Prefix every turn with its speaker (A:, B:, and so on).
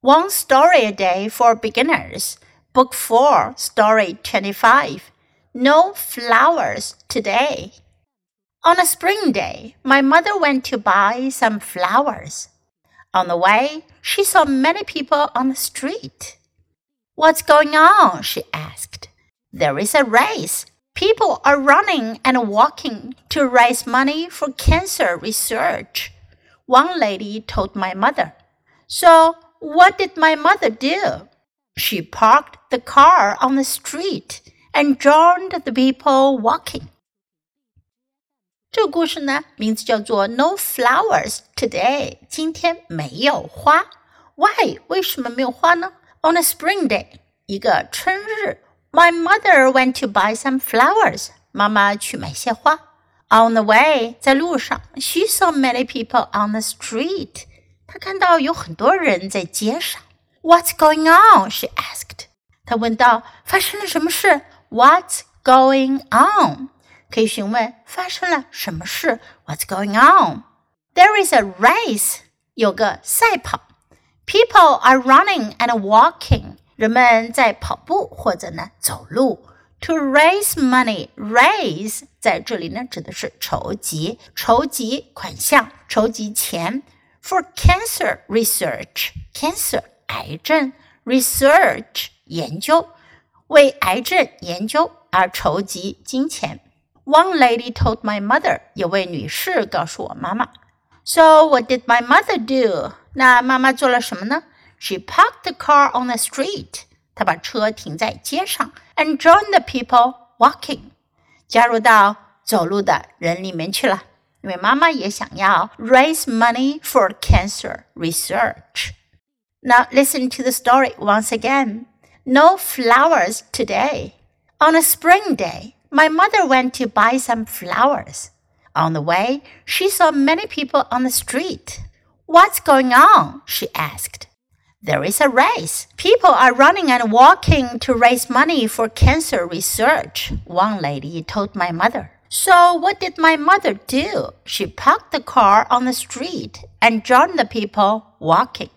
A: One Story a Day for Beginners, Book 4, Story 25. No Flowers Today. On a spring day, my mother went to buy some flowers. On the way, she saw many people on the street. What's going on? she asked. There is a race. People are running and walking to raise money for cancer research. One lady told my mother. So, what did my mother do? She parked the car on the street and joined the people walking. 这个故事呢，名字叫做 "No flowers today"，今天没有花。Why？为什么没有花呢？On a spring day，一个春日，My mother went to buy some flowers。妈妈去买些花。On the way，在路上，She saw many people on the street。 他看到有很多人在街上。What's going on? She asked. 他问道：“发生了什么事？”What's going on? 可以询问发生了什么事？What's going on? There is a race. 有个赛跑。People are running and walking. 人们在跑步或者呢走路。To raise money, raise 在这里呢指的是筹集，筹集款项，筹集钱。for cancer research. Cancer 癌症 research 研究，为癌症研究而筹集金钱。One lady told my mother，有位女士告诉我妈妈。So what did my mother do？那妈妈做了什么呢？She parked the car on the street。她把车停在街上，and joined the people walking，加入到走路的人里面去了。 因为妈妈也想要 raise money for cancer research. Now listen to the story once again. No flowers today. On a spring day, my mother went to buy some flowers. On the way, she saw many people on the street. What's going on? she asked. There is a race. People are running and walking to raise money for cancer research, one lady told my mother. So what did my mother do? She parked the car on the street and joined the people walking.